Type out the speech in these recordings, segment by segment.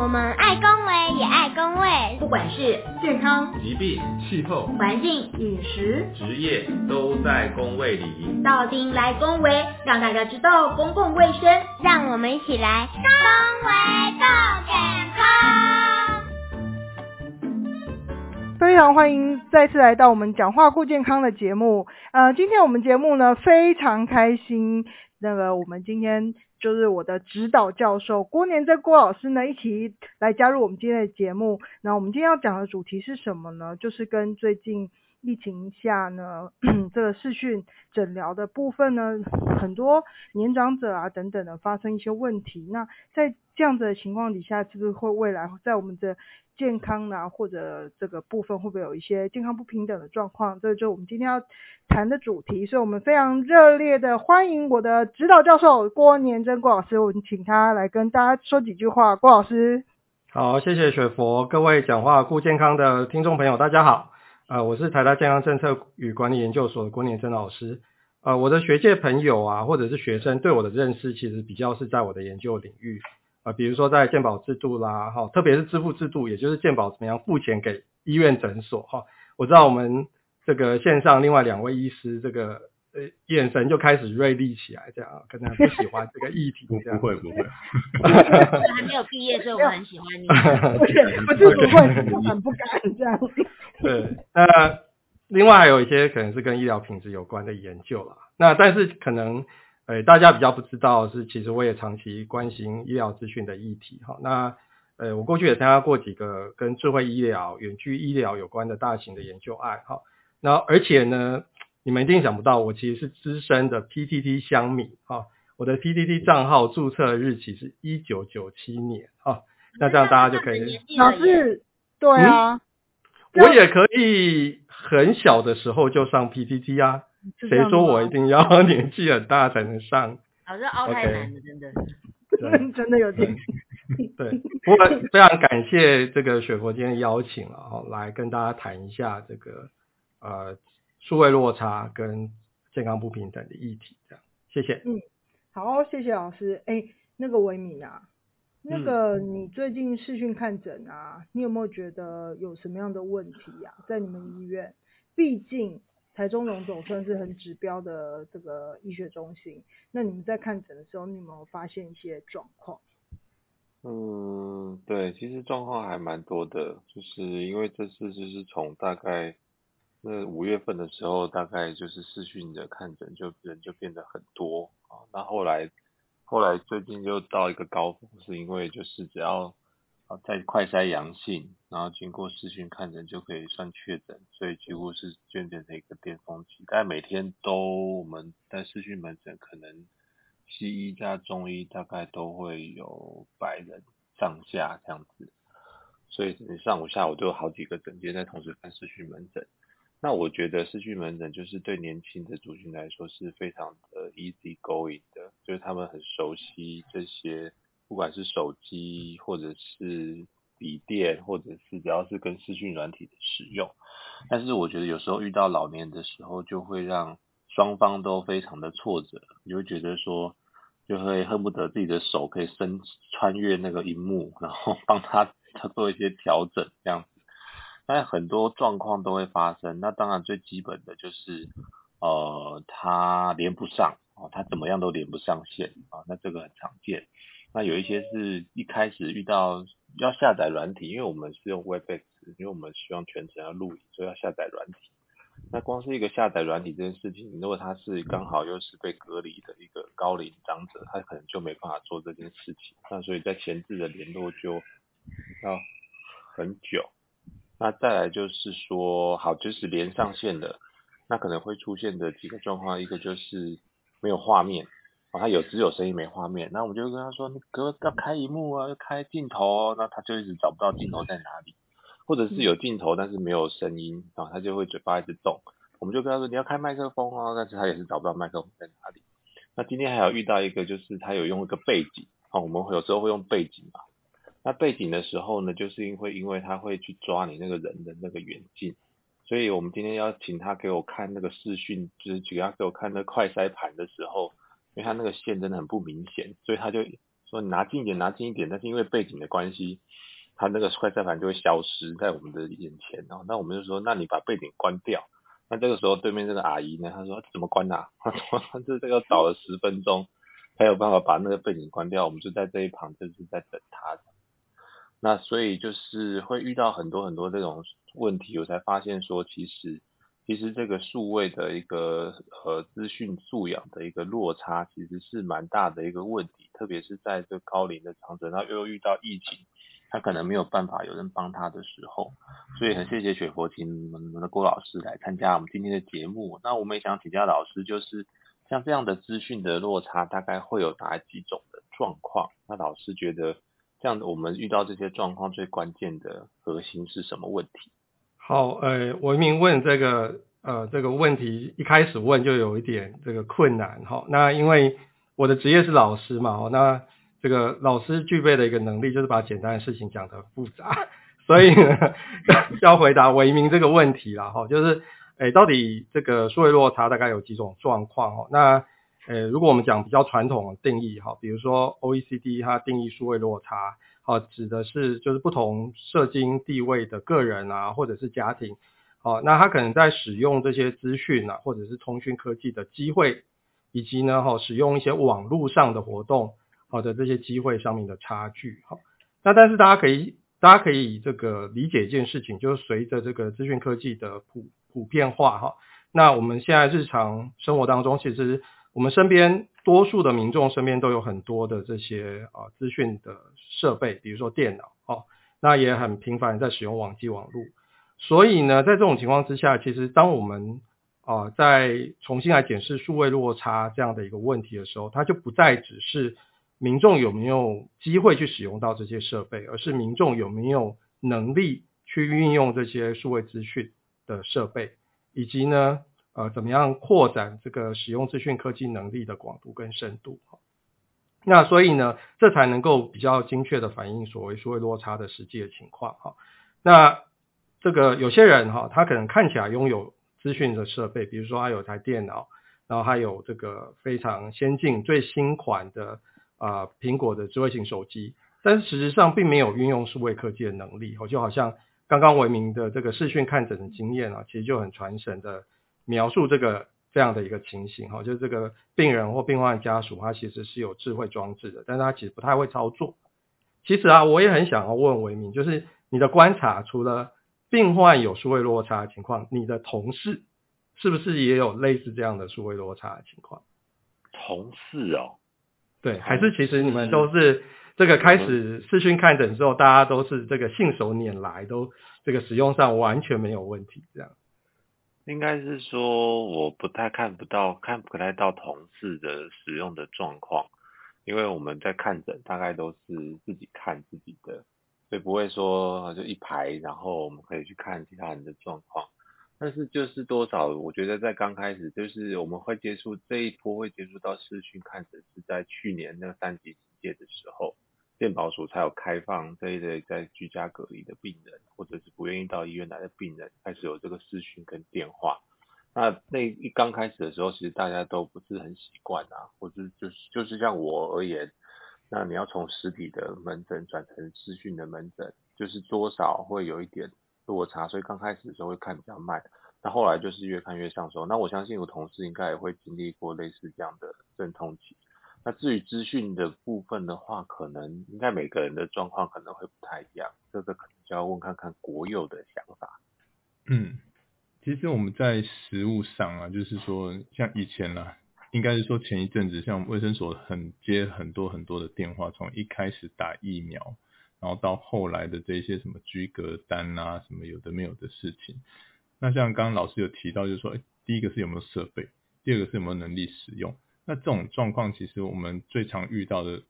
我们爱公卫也爱公卫，不管是健康、疾病、气候、环境、饮食、职业，都在公卫里。到丁来公卫，让大家知道公共卫生，让我们一起来公卫更健康。非常欢迎再次来到我们讲话顾健康的节目。呃，今天我们节目呢非常开心，那个我们今天。就是我的指导教授郭年在郭老师呢，一起来加入我们今天的节目。那我们今天要讲的主题是什么呢？就是跟最近疫情下呢，这个视讯诊疗的部分呢，很多年长者啊等等的发生一些问题。那在这样子的情况底下，是不是会未来在我们的健康啊，或者这个部分会不会有一些健康不平等的状况？这就是我们今天要谈的主题。所以我们非常热烈的欢迎我的指导教授郭年珍郭老师，我们请他来跟大家说几句话。郭老师，好，谢谢雪佛，各位讲话顾健康的听众朋友，大家好。啊，我是台大健康政策与管理研究所的郭念真老师。啊，我的学界朋友啊，或者是学生对我的认识，其实比较是在我的研究领域。啊，比如说在健保制度啦，哈，特别是支付制度，也就是健保怎么样付钱给医院诊所，哈，我知道我们这个线上另外两位医师，这个呃眼神就开始锐利起来，这样可能不喜欢这个议题，这样不会不会，还没有毕业，所以我很喜欢你，不是不会，很不敢这样。对，那另外还有一些可能是跟医疗品质有关的研究啦，那但是可能。呃，大家比较不知道是，其实我也长期关心医疗资讯的议题哈。那呃，我过去也参加过几个跟智慧医疗、远距医疗有关的大型的研究案哈。那而且呢，你们一定想不到，我其实是资深的 PTT 乡民哈。我的 PTT 账号注册日期是一九九七年哈。那这样大家就可以。老师，对啊，我也可以很小的时候就上 PTT 啊。谁说我一定要年纪很大才能上？老师熬太难了，真的，真的有点。对，不过非常感谢这个雪佛今天邀请了哈，来跟大家谈一下这个呃数位落差跟健康不平等的议题，这样，谢谢。嗯，好，谢谢老师。哎，那个维敏啊，那个你最近视讯看诊啊，你有没有觉得有什么样的问题呀？在你们医院，毕竟。台中荣总算是很指标的这个医学中心，那你们在看诊的时候，你有没有发现一些状况？嗯，对，其实状况还蛮多的，就是因为这次就是从大概那五月份的时候，大概就是视讯的看诊就人就变得很多啊，那后来后来最近就到一个高峰，是因为就是只要。在快筛阳性，然后经过视讯看诊就可以算确诊，所以几乎是确诊的一个巅峰期。但每天都我们在视讯门诊，可能西医加中医大概都会有百人上下这样子，所以你上午下午都有好几个诊间在同时看视讯门诊。那我觉得视讯门诊就是对年轻的族群来说是非常的 easy going 的，就是他们很熟悉这些。不管是手机或者是笔电，或者是只要是跟视讯软体的使用，但是我觉得有时候遇到老年的时候，就会让双方都非常的挫折，你会觉得说，就会恨不得自己的手可以伸穿越那个荧幕，然后帮他他做一些调整这样子。但很多状况都会发生，那当然最基本的就是，呃，它连不上啊，它怎么样都连不上线啊，那这个很常见。那有一些是一开始遇到要下载软体，因为我们是用 Webex，因为我们希望全程要录影，所以要下载软体。那光是一个下载软体这件事情，如果他是刚好又是被隔离的一个高龄长者，他可能就没办法做这件事情。那所以在前置的联络就要很久。那再来就是说，好，就是连上线的，那可能会出现的几个状况，一个就是没有画面。哦，他有只有声音没画面，那我们就跟他说，你哥要开荧幕啊，要开镜头哦，那他就一直找不到镜头在哪里，或者是有镜头但是没有声音啊，他就会嘴巴一直动，我们就跟他说你要开麦克风哦，但是他也是找不到麦克风在哪里。那今天还有遇到一个，就是他有用一个背景，哦，我们有时候会用背景嘛，那背景的时候呢，就是因为因为他会去抓你那个人的那个远近，所以我们今天要请他给我看那个视讯，就是请他给我看那快筛盘的时候。因为他那个线真的很不明显，所以他就说你拿近一点，拿近一点，但是因为背景的关系，他那个快筛盘就会消失在我们的眼前哦。那我们就说，那你把背景关掉。那这个时候对面这个阿姨呢，她说怎么关啊？她说这这个找了十分钟才有办法把那个背景关掉，我们就在这一旁就是在等她。那所以就是会遇到很多很多这种问题，我才发现说，其实其实这个数位的一个呃资讯素养的一个落差，其实是蛮大的一个问题，特别是在这高龄的长者，然后又遇到疫情，他可能没有办法有人帮他的时候，所以很谢谢雪佛琴们的郭老师来参加我们今天的节目。那我们也想请教老师，就是像这样的资讯的落差，大概会有哪几种的状况？那老师觉得？这样，我们遇到这些状况最关键的核心是什么问题？好，呃，文明问这个呃这个问题一开始问就有一点这个困难哈。那因为我的职业是老师嘛，那这个老师具备的一个能力就是把简单的事情讲得复杂，所以呢 要回答文明这个问题了哈，就是诶到底这个数位落差大概有几种状况哦？那呃，如果我们讲比较传统的定义哈，比如说 OECD 它定义数位落差，好指的是就是不同社经地位的个人啊，或者是家庭，好，那他可能在使用这些资讯啊，或者是通讯科技的机会，以及呢，哈，使用一些网络上的活动，好的这些机会上面的差距，哈，那但是大家可以大家可以这个理解一件事情，就是随着这个资讯科技的普普遍化，哈，那我们现在日常生活当中其实。我们身边多数的民众身边都有很多的这些啊资讯的设备，比如说电脑，哦，那也很频繁在使用网际网络。所以呢，在这种情况之下，其实当我们啊在重新来检视数位落差这样的一个问题的时候，它就不再只是民众有没有机会去使用到这些设备，而是民众有没有能力去运用这些数位资讯的设备，以及呢。呃，怎么样扩展这个使用资讯科技能力的广度跟深度？那所以呢，这才能够比较精确的反映所谓数位落差的实际的情况哈。那这个有些人哈，他可能看起来拥有资讯的设备，比如说他有台电脑，然后还有这个非常先进最新款的啊苹果的智慧型手机，但是事实上并没有运用数位科技的能力。哦，就好像刚刚为名的这个视讯看诊的经验啊，其实就很传神的。描述这个这样的一个情形哈，就是这个病人或病患家属，他其实是有智慧装置的，但是他其实不太会操作。其实啊，我也很想要问维明，就是你的观察，除了病患有数位落差的情况，你的同事是不是也有类似这样的数位落差的情况？同事哦，对，还是其实你们都是这个开始视讯看诊之后，大家都是这个信手拈来，都这个使用上完全没有问题这样。应该是说，我不太看不到，看不太到同事的使用的状况，因为我们在看诊，大概都是自己看自己的，所以不会说就一排，然后我们可以去看其他人的状况。但是就是多少，我觉得在刚开始，就是我们会接触这一波会接触到视讯看诊，是在去年那个三级警戒的时候。健保署才有开放这一类在居家隔离的病人，或者是不愿意到医院来的病人，开始有这个视讯跟电话。那那一刚开始的时候，其实大家都不是很习惯啊，或者就是就是像我而言，那你要从实体的门诊转成视讯的门诊，就是多少会有一点落差，所以刚开始的时候会看比较慢。那后来就是越看越上手。那我相信我同事应该也会经历过类似这样的阵痛期。那至于资讯的部分的话，可能应该每个人的状况可能会不太一样，这个可能就要问看看国有的想法。嗯，其实我们在实务上啊，就是说像以前啦，应该是说前一阵子，像卫生所很接很多很多的电话，从一开始打疫苗，然后到后来的这些什么居格单啊，什么有的没有的事情。那像刚刚老师有提到，就是说，第一个是有没有设备，第二个是有没有能力使用。那这种状况，其实我们最常遇到的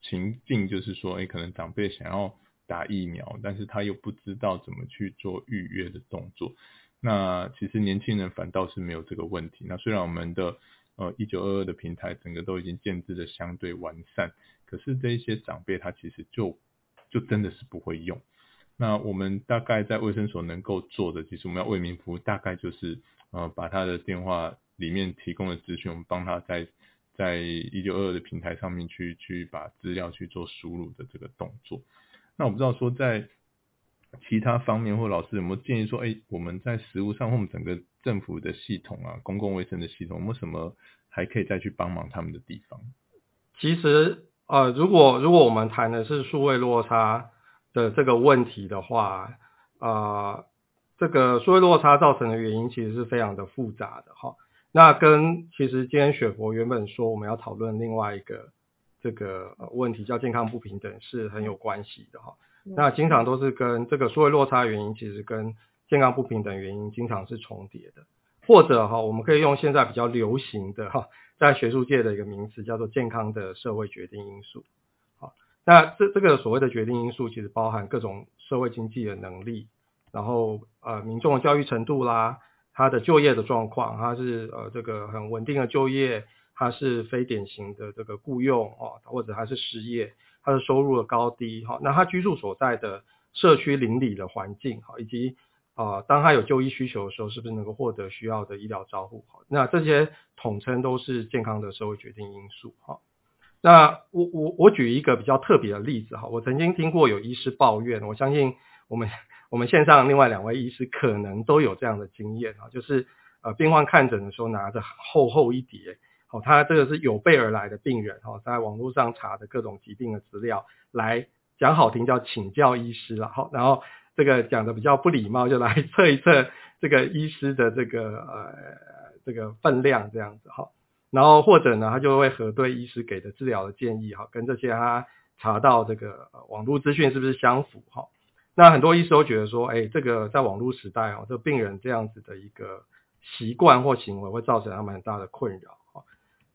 情境就是说，哎，可能长辈想要打疫苗，但是他又不知道怎么去做预约的动作。那其实年轻人反倒是没有这个问题。那虽然我们的呃一九二二的平台整个都已经建制的相对完善，可是这一些长辈他其实就就真的是不会用。那我们大概在卫生所能够做的，其实我们要为民服务，大概就是呃把他的电话。里面提供的资讯，我们帮他在在一九二二的平台上面去去把资料去做输入的这个动作。那我不知道说在其他方面或老师有没有建议说，哎，我们在实务上或我们整个政府的系统啊，公共卫生的系统，有没有什么还可以再去帮忙他们的地方？其实呃，如果如果我们谈的是数位落差的这个问题的话，啊，这个数位落差造成的原因其实是非常的复杂的哈。那跟其实今天雪佛原本说我们要讨论另外一个这个问题叫健康不平等是很有关系的哈。那经常都是跟这个数位落差原因，其实跟健康不平等原因经常是重叠的，或者哈，我们可以用现在比较流行的哈，在学术界的一个名词叫做健康的社会决定因素。好，那这这个所谓的决定因素，其实包含各种社会经济的能力，然后呃民众的教育程度啦，他的就业的状况，他是呃这个很稳定的就业，他是非典型的这个雇佣哦，或者他是失业。他的收入的高低，哈，那他居住所在的社区邻里的环境，哈，以及啊，当他有就医需求的时候，是不是能够获得需要的医疗照护，哈，那这些统称都是健康的社会决定因素，哈。那我我我举一个比较特别的例子，哈，我曾经听过有医师抱怨，我相信我们我们线上另外两位医师可能都有这样的经验，哈，就是呃，病患看诊的时候拿着厚厚一叠。哦，他这个是有备而来的病人，哦，在网络上查的各种疾病的资料，来讲好听叫请教医师了，好，然后这个讲的比较不礼貌，就来测一测这个医师的这个呃这个分量这样子，哈，然后或者呢，他就会核对医师给的治疗的建议，哈，跟这些他查到这个网络资讯是不是相符，哈，那很多医师都觉得说，哎，这个在网络时代，哦，这病人这样子的一个习惯或行为会造成他们很大的困扰啊。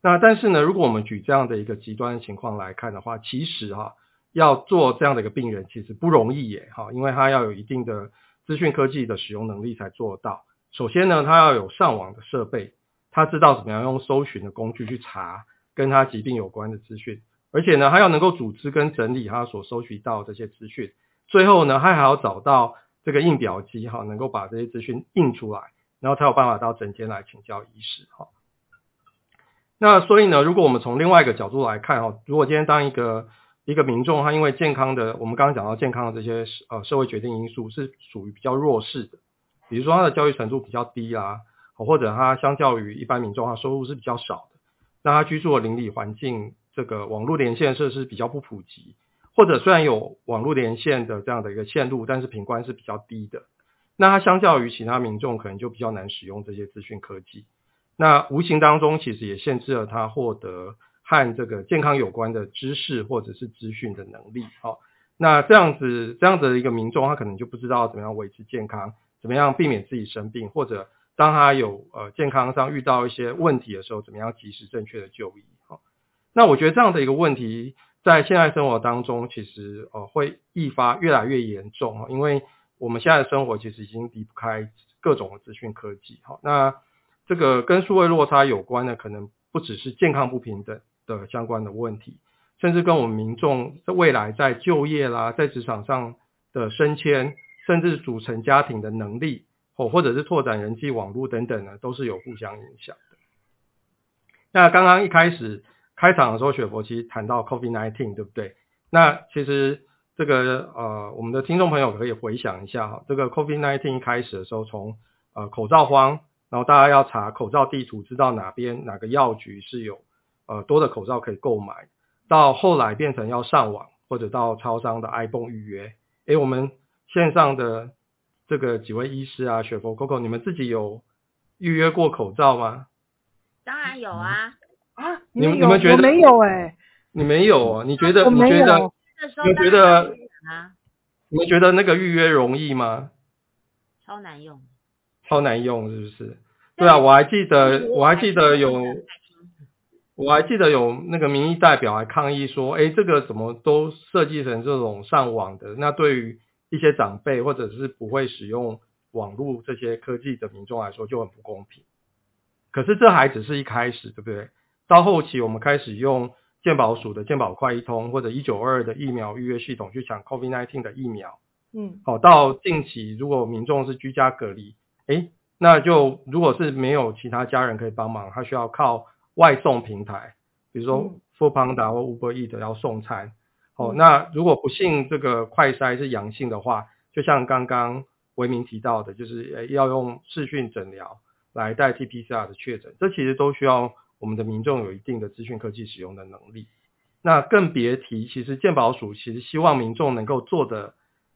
那但是呢，如果我们举这样的一个极端情况来看的话，其实哈要做这样的一个病人其实不容易耶哈，因为他要有一定的资讯科技的使用能力才做到。首先呢，他要有上网的设备，他知道怎么样用搜寻的工具去查跟他疾病有关的资讯，而且呢，他要能够组织跟整理他所搜寻到这些资讯。最后呢，他还要找到这个印表机哈，能够把这些资讯印出来，然后才有办法到诊间来请教医师哈。那所以呢，如果我们从另外一个角度来看哈，如果今天当一个一个民众，他因为健康的，我们刚刚讲到健康的这些呃社会决定因素是属于比较弱势的，比如说他的教育程度比较低啦，或者他相较于一般民众，他收入是比较少的，那他居住的邻里环境这个网络连线设施比较不普及，或者虽然有网络连线的这样的一个线路，但是频宽是比较低的，那它相较于其他民众可能就比较难使用这些资讯科技。那无形当中其实也限制了他获得和这个健康有关的知识或者是资讯的能力。好，那这样子这样子的一个民众，他可能就不知道怎么样维持健康，怎么样避免自己生病，或者当他有呃健康上遇到一些问题的时候，怎么样及时正确的就医。好，那我觉得这样的一个问题在现在生活当中，其实呃会愈发越来越严重因为我们现在的生活其实已经离不开各种的资讯科技。哈，那这个跟数位落差有关的，可能不只是健康不平等的相关的问题，甚至跟我们民众未来在就业啦，在职场上的升迁，甚至组成家庭的能力，或或者是拓展人际网络等等呢，都是有互相影响的。那刚刚一开始开场的时候，雪佛其实谈到 COVID-19，对不对？那其实这个呃，我们的听众朋友可以回想一下哈，这个 COVID-19 开始的时候，从呃口罩荒。然后大家要查口罩地图，知道哪边哪个药局是有呃多的口罩可以购买。到后来变成要上网或者到超商的 iPhone 预约。诶，我们线上的这个几位医师啊，雪佛 Coco，你们自己有预约过口罩吗？当然有。啊？你们你们觉得？没有哎。你没有啊？你觉得？你觉得？你觉得？你们觉得那个预约容易吗？超难用。超难用是不是？对啊，我还记得，我还记得有，我还记得有那个民意代表还抗议说，哎，这个怎么都设计成这种上网的？那对于一些长辈或者是不会使用网络这些科技的民众来说就很不公平。可是这还只是一开始，对不对？到后期我们开始用健保署的健保快一通或者一九二的疫苗预约系统去抢 COVID-19 的疫苗，嗯，好，到近期如果民众是居家隔离，哎。那就如果是没有其他家人可以帮忙，他需要靠外送平台比如说嗯。F o o Panda 或 Uber Eat 要送餐，哦，嗯。那如果不幸这个快筛是阳性的话，就像刚刚维明提到的，就是呃要用视讯诊疗来代替 PCR 的确诊，这其实都需要我们的民众有一定的资讯科技使用的能力。那更别提，其实健保署其实希望民众能够做的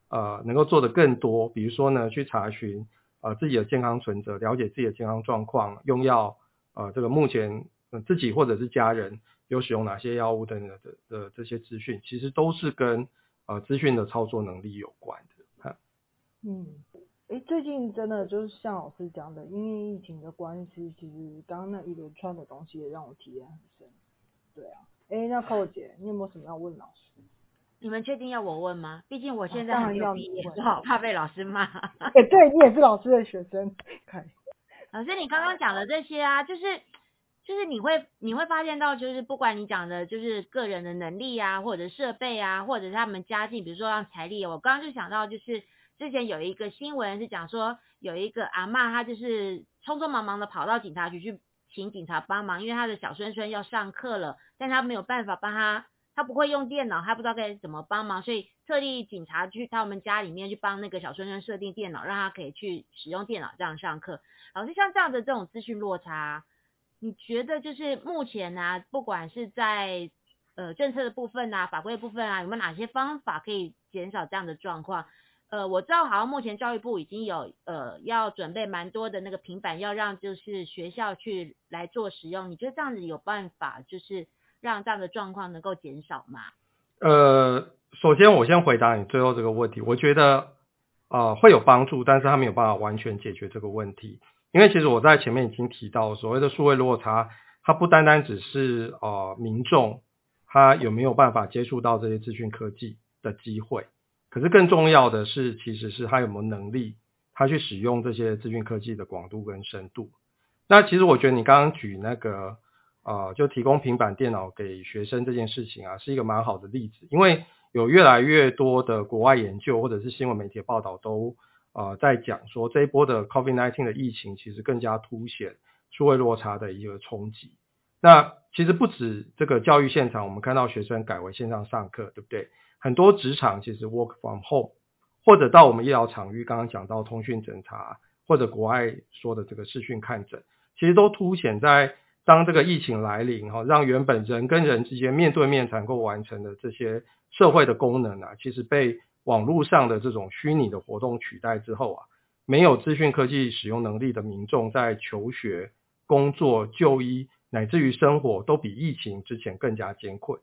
呃能够做的更多，比如说呢去查询呃自己的健康存折，了解自己的健康状况，用药呃这个目前、自己或者是家人有使用哪些药物等等的的这些资讯，其实都是跟呃资讯的操作能力有关的。啊嗯，诶，最近真的就是像老师讲的，因为疫情的关系，其实刚刚那一连串的东西也让我体验很深。对啊，诶，那寇姐，你有没有什么要问老师？你们确定要我问吗？毕竟我现在当然要还没有毕业，你问我好怕被老师骂。诶，对你也是老师的学生，看，老师，你刚刚讲的这些啊，就是就是你会你会发现到，就是不管你讲的就是个人的能力啊，或者设备啊，或者是他们家境，比如说像财力，我刚刚就想到就是之前有一个新闻是讲说有一个阿嬷，她就是匆匆忙忙的跑到警察局去请警察帮忙，因为她的小孙孙要上课了，但她没有办法帮他。他不会用电脑，他不知道该怎么帮忙，所以特地警察去他们家里面去帮那个小孙孙设定电脑，让他可以去使用电脑这样上课。老师像这样的这种资讯落差，你觉得就是目前呢、不管是在呃政策的部分啊、法规的部分啊，有没有哪些方法可以减少这样的状况？呃，我知道好像目前教育部已经有呃要准备蛮多的那个平板，要让就是学校去来做使用。你觉得这样子有办法就是让这样的状况能够减少吗？呃，首先我先回答你最后这个问题，我觉得呃会有帮助，但是它没有办法完全解决这个问题，因为其实我在前面已经提到，所谓的数位落差，它不单单只是呃民众他有没有办法接触到这些资讯科技的机会，可是更重要的是，其实是他有没有能力，他去使用这些资讯科技的广度跟深度。那其实我觉得你刚刚举那个呃，就提供平板电脑给学生这件事情啊，是一个蛮好的例子，因为有越来越多的国外研究或者是新闻媒体报道都呃在讲说，这一波的 COVID-19 的疫情其实更加凸显数位落差的一个冲击。那其实不止这个教育现场，我们看到学生改为线上上课，对不对？很多职场其实 work from home，或者到我们医疗场域，刚刚讲到通讯诊查，或者国外说的这个视讯看诊，其实都凸显在当这个疫情来临哈，让原本人跟人之间面对面才能够完成的这些社会的功能啊，其实被网络上的这种虚拟的活动取代之后啊，没有资讯科技使用能力的民众在求学、工作、就医乃至于生活都比疫情之前更加艰困。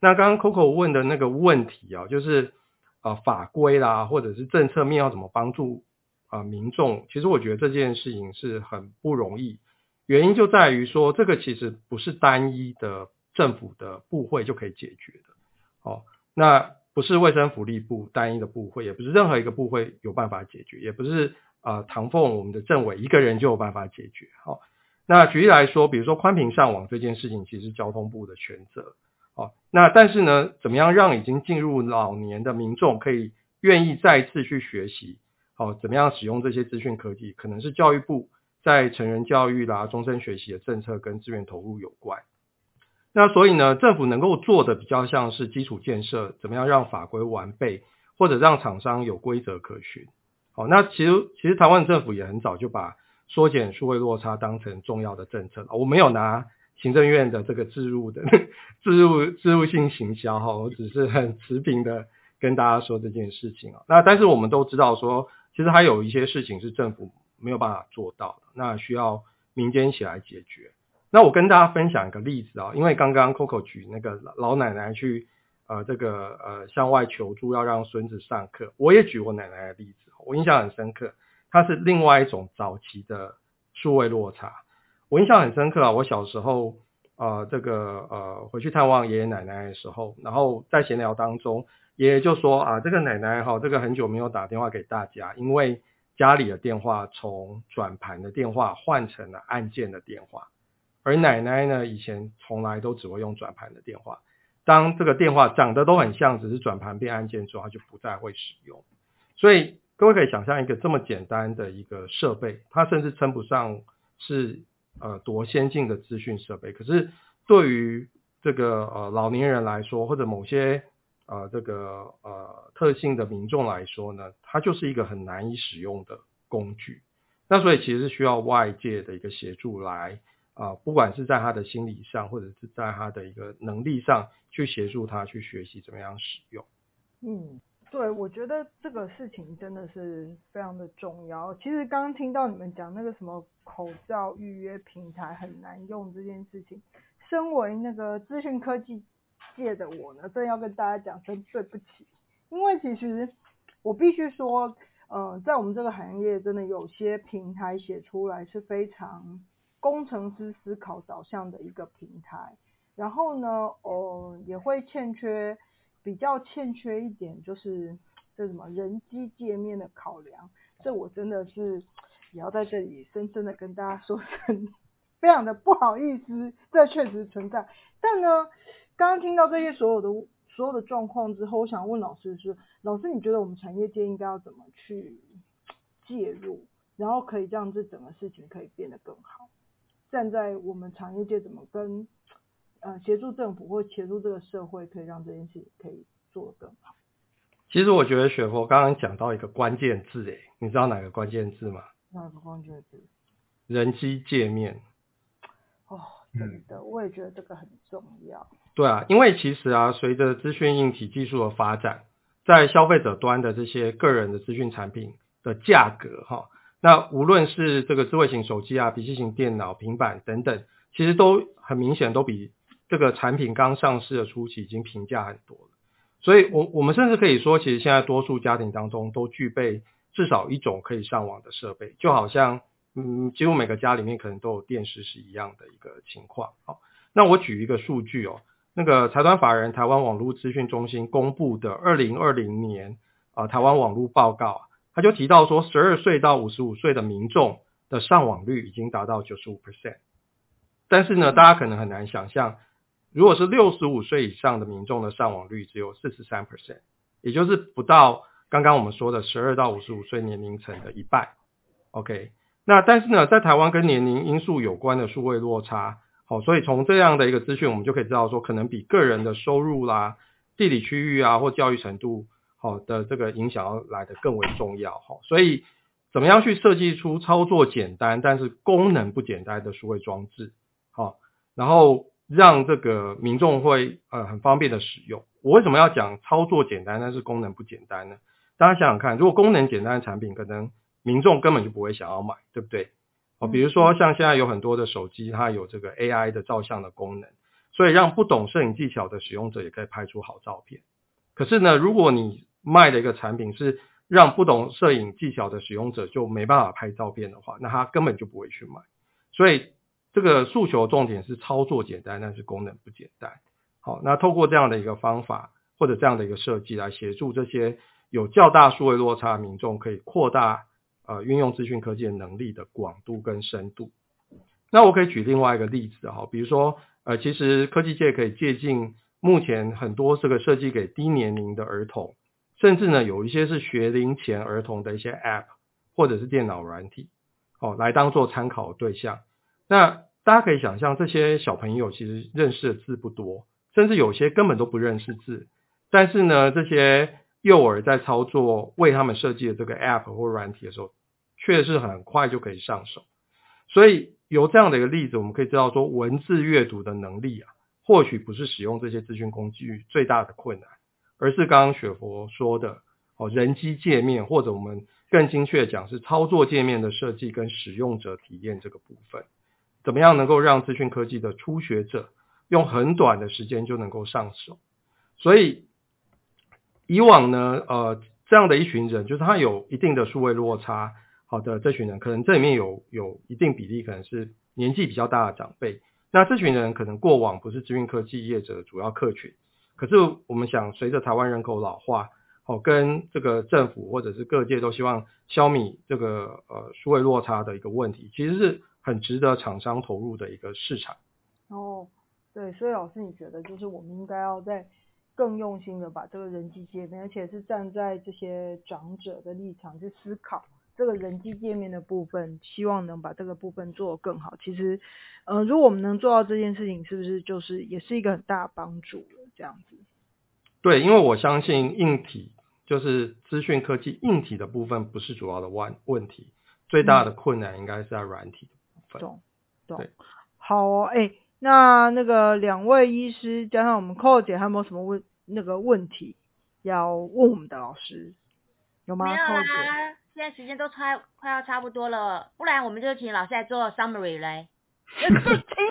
那刚刚 Coco 问的那个问题啊，就是啊、法规啦，或者是政策面要怎么帮助啊、民众？其实我觉得这件事情是很不容易，原因就在于说这个其实不是单一的政府的部会就可以解决的。哦，那不是卫生福利部单一的部会，也不是任何一个部会有办法解决，也不是啊、唐凤我们的政委一个人就有办法解决。好、那举例来说，比如说宽频上网这件事情，其实交通部的权责。哦，那但是呢，怎么样让已经进入老年的民众可以愿意再次去学习？哦，怎么样使用这些资讯科技？可能是教育部在成人教育啦、终身学习的政策跟资源投入有关。那所以呢，政府能够做的比较像是基础建设，怎么样让法规完备，或者让厂商有规则可循。好、那其实其实台湾政府也很早就把缩减数位落差当成重要的政策了。我没有拿行政院的这个置入的置入置入性行销哈，我只是很持平的跟大家说这件事情啊。那但是我们都知道说，其实还有一些事情是政府没有办法做到的，那需要民间起来解决。那我跟大家分享一个例子啊，因为刚刚 Coco 举那个老奶奶去呃这个呃向外求助要让孙子上课，我也举我奶奶的例子，我印象很深刻，她是另外一种早期的数位落差。我印象很深刻啊，我小时候呃这个呃回去探望爷爷奶奶的时候，然后在闲聊当中，爷爷就说啊这个奶奶哈、这个很久没有打电话给大家，因为家里的电话从转盘的电话换成了按键的电话。而奶奶呢，以前从来都只会用转盘的电话。当这个电话长得都很像，只是转盘变按键之后，它就不再会使用。所以各位可以想象一个这么简单的一个设备，它甚至称不上是呃多先进的资讯设备，可是对于这个呃老年人来说，或者某些呃这个呃特性的民众来说呢，它就是一个很难以使用的工具。那所以其实是需要外界的一个协助来啊、不管是在他的心理上，或者是在他的一个能力上，去协助他去学习怎么样使用。嗯，对，我觉得这个事情真的是非常的重要。其实刚刚听到你们讲那个什么口罩预约平台很难用这件事情，身为那个资讯科技界的我呢，真要跟大家讲声对不起，因为其实我必须说，呃，在我们这个行业，真的有些平台写出来是非常工程师思考导向的一个平台，然后呢，呃，也会欠缺比较欠缺一点，就是这什么人机界面的考量，这我真的是也要在这里深深的跟大家说声，非常的不好意思，这确实存在。但呢，刚刚听到这些所有的所有的状况之后，我想问老师是，老师你觉得我们产业界应该要怎么去介入，然后可以让这整个事情可以变得更好？站在我们产业界怎么跟呃协助政府或协助这个社会，可以让这件事情可以做得更好？其实我觉得雪佛刚刚讲到一个关键字，诶，你知道哪个关键字吗？哪个关键字人机界面。哦，真的，我也觉得这个很重要。对啊，因为其实啊，随着资讯硬体技术的发展，在消费者端的这些个人的资讯产品的价格哈，那无论是这个智慧型手机啊、笔记型电脑、平板等等，其实都很明显都比这个产品刚上市的初期已经平价很多了。所以我我们甚至可以说，其实现在多数家庭当中都具备至少一种可以上网的设备，就好像嗯，几乎每个家里面可能都有电视是一样的一个情况。好，那我举一个数据哦，那个财团法人台湾网络资讯中心公布的二零二零年啊、台湾网络报告啊，他就提到说，十二岁到五十五岁的民众的上网率已经达到九十五 percent，但是呢，大家可能很难想象，如果是六十五岁以上的民众的上网率只有四十三 percent，也就是不到刚刚我们说的十二到五十五岁年龄层的一半。OK，那但是呢，在台湾跟年龄因素有关的数位落差，好，所以从这样的一个资讯，我们就可以知道说，可能比个人的收入啦、地理区域啊或教育程度好的这个影响要来的更为重要。哈，所以怎么样去设计出操作简单但是功能不简单的数位装置，好，然后让这个民众会呃很方便的使用。我为什么要讲操作简单但是功能不简单呢？大家想想看，如果功能简单的产品，可能民众根本就不会想要买，对不对？哦，比如说像现在有很多的手机，它有这个 AI 的照相的功能，所以让不懂摄影技巧的使用者也可以拍出好照片。可是呢，如果你卖的一个产品是让不懂摄影技巧的使用者就没办法拍照片的话，那他根本就不会去买。所以这个诉求重点是操作简单，但是功能不简单。好，那透过这样的一个方法或者这样的一个设计来协助这些有较大数位落差的民众，可以扩大呃运用资讯科技的能力的广度跟深度。那我可以举另外一个例子哈，比如说呃，其实科技界可以借鉴目前很多这个设计给低年龄的儿童，甚至呢有一些是学龄前儿童的一些 App 或者是电脑软体，哦，来当做参考对象。那大家可以想象，这些小朋友其实认识的字不多，甚至有些根本都不认识字，但是呢，这些幼儿在操作为他们设计的这个 App 或软体的时候，却是很快就可以上手。所以由这样的一个例子，我们可以知道说，文字阅读的能力啊，或许不是使用这些资讯工具最大的困难，而是刚刚雪佛说的哦，人机界面或者我们更精确讲是操作界面的设计跟使用者体验这个部分，怎么样能够让资讯科技的初学者用很短的时间就能够上手？所以以往呢，呃，这样的一群人，就是他有一定的数位落差。好的，这群人可能这里面有有一定比例可能是年纪比较大的长辈，那这群人可能过往不是资讯科技业者的主要客群，可是我们想随着台湾人口老化，哦，跟这个政府或者是各界都希望消弭这个呃数位落差的一个问题，其实是很值得厂商投入的一个市场。哦，对，所以老师你觉得就是我们应该要在更用心的把这个人机界面，而且是站在这些长者的立场去思考。这个人机界面的部分，希望能把这个部分做得更好。其实，呃，如果我们能做到这件事情，是不是就是也是一个很大的帮助了？这样子。对，因为我相信硬体就是资讯科技硬体的部分不是主要的问问题，最大的困难应该是在软体的部分。懂懂对。好哦，哎，那那个两位医师加上我们寇姐，还有没有什么问那个问题要问我们的老师？有吗？没有？啦，现在时间都快快要差不多了，不然我们就请老师来做 summary 嘞。请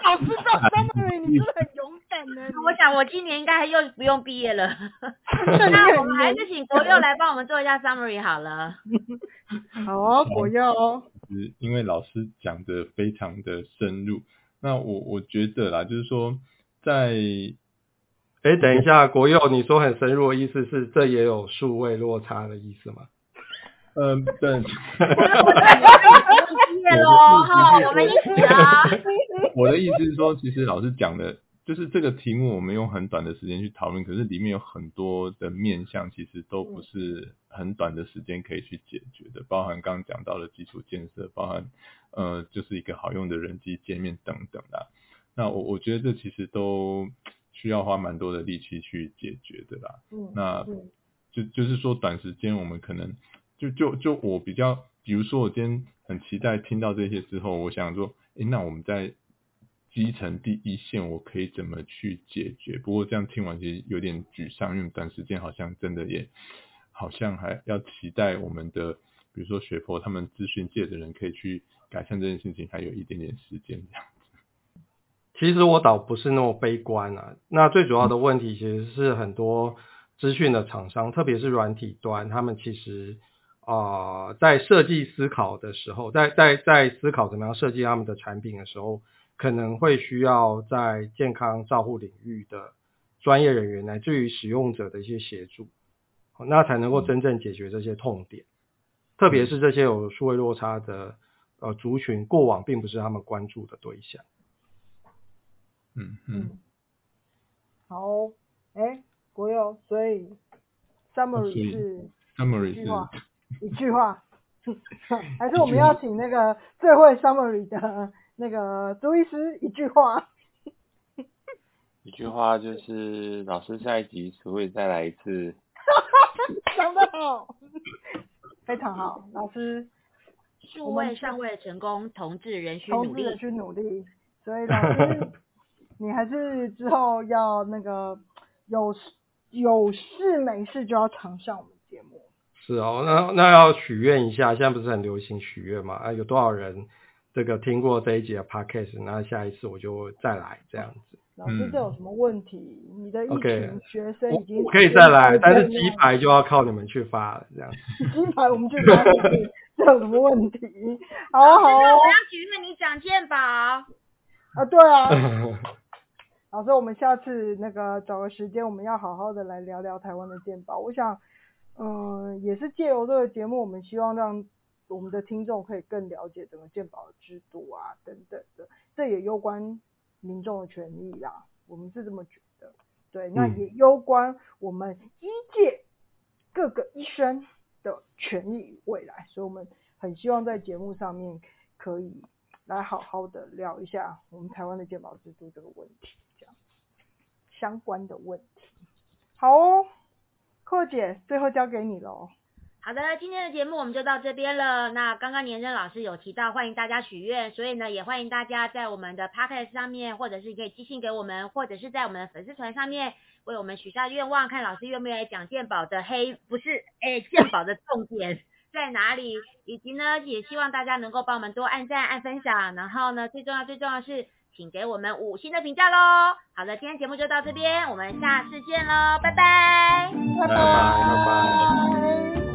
老师做 summary，你真的很。我想我今年应该又不用毕业了，那那我们还是请国佑来帮我们做一下 summary 好了。好哦，国佑因为老师讲的非常的深入，那我我觉得啦，就是说在哎，等一下，国佑，你说很深入的意思是这也有数位落差的意思吗？嗯，对，毕业喽，哈，我们一起啊。我的意思是说，其实老师讲的，就是这个题目我们用很短的时间去讨论，可是里面有很多的面向，其实都不是很短的时间可以去解决的，包含刚刚讲到的基础建设，包含呃，就是一个好用的人机界面等等啦。那我我觉得这其实都需要花蛮多的力气去解决的啦。嗯那嗯就就是说，短时间我们可能就就就我比较，比如说我今天很期待听到这些之后，我想说，诶，那我们在基层第一线，我可以怎么去解决？不过这样听完其实有点沮丧，因为短时间好像真的也好像还要期待我们的，比如说学佛他们资讯界的人可以去改善这件事情，还有一点点时间这样子。其实我倒不是那么悲观啊。那最主要的问题其实是很多资讯的厂商，特别是软体端，他们其实啊、在设计思考的时候，在在在思考怎么样设计他们的产品的时候，可能会需要在健康照护领域的专业人员，乃至于使用者的一些协助，那才能够真正解决这些痛点。特别是这些有数位落差的呃族群，过往并不是他们关注的对象。嗯嗯，好哦，哎，国佑，所以 summary 是 summary 是一句话，一句话，还是我们要请那个最会 summary 的那个朱医师一句话。一句话就是，老师下一集只会再来一次？讲得好，非常好，老师数位尚未成功，同志仍需努力。同志的去努力，所以老师你还是之后要那个有事有事没事就要常上我们节目。是哦，那那要许愿一下，现在不是很流行许愿嘛？啊，有多少人这个听过这一集的 podcast？那下一次我就再来这样子。老师，这有什么问题？你的一 OK，群学生已经我可以再来，但是鸡鸡排就要靠你们去发了，这样。鸡排我们去发，这有什么问题？好啊好我要许愿你讲健保。啊，对啊，老师，我们下次那个找个时间，我们要好好的来聊聊台湾的健保。我想，嗯、也是借由这个节目，我们希望让我们的听众可以更了解整个健保的制度啊，等等的，这也攸关民众的权益啦，我们是这么觉得。对，那嗯也攸关我们医界各个医生的权益与未来，所以我们很希望在节目上面可以来好好的聊一下我们台湾的健保制度这个问题，这样相关的问题。好哦，寇姐，最后交给你喽。好的，今天的节目我们就到这边了。那刚刚年真老师有提到，欢迎大家许愿，所以呢，也欢迎大家在我们的 p o c a e t 上面，或者是可以寄信给我们，或者是在我们的粉丝团上面为我们许下愿望，看老师愿不愿意讲健宝的黑，不是，哎，健宝的重点 在哪里，以及呢，也希望大家能够帮我们多按赞、按分享，然后呢，最重要、最重要的是，请给我们五星的评价喽。好的，今天节目就到这边，我们下次见喽，拜拜拜拜拜。拜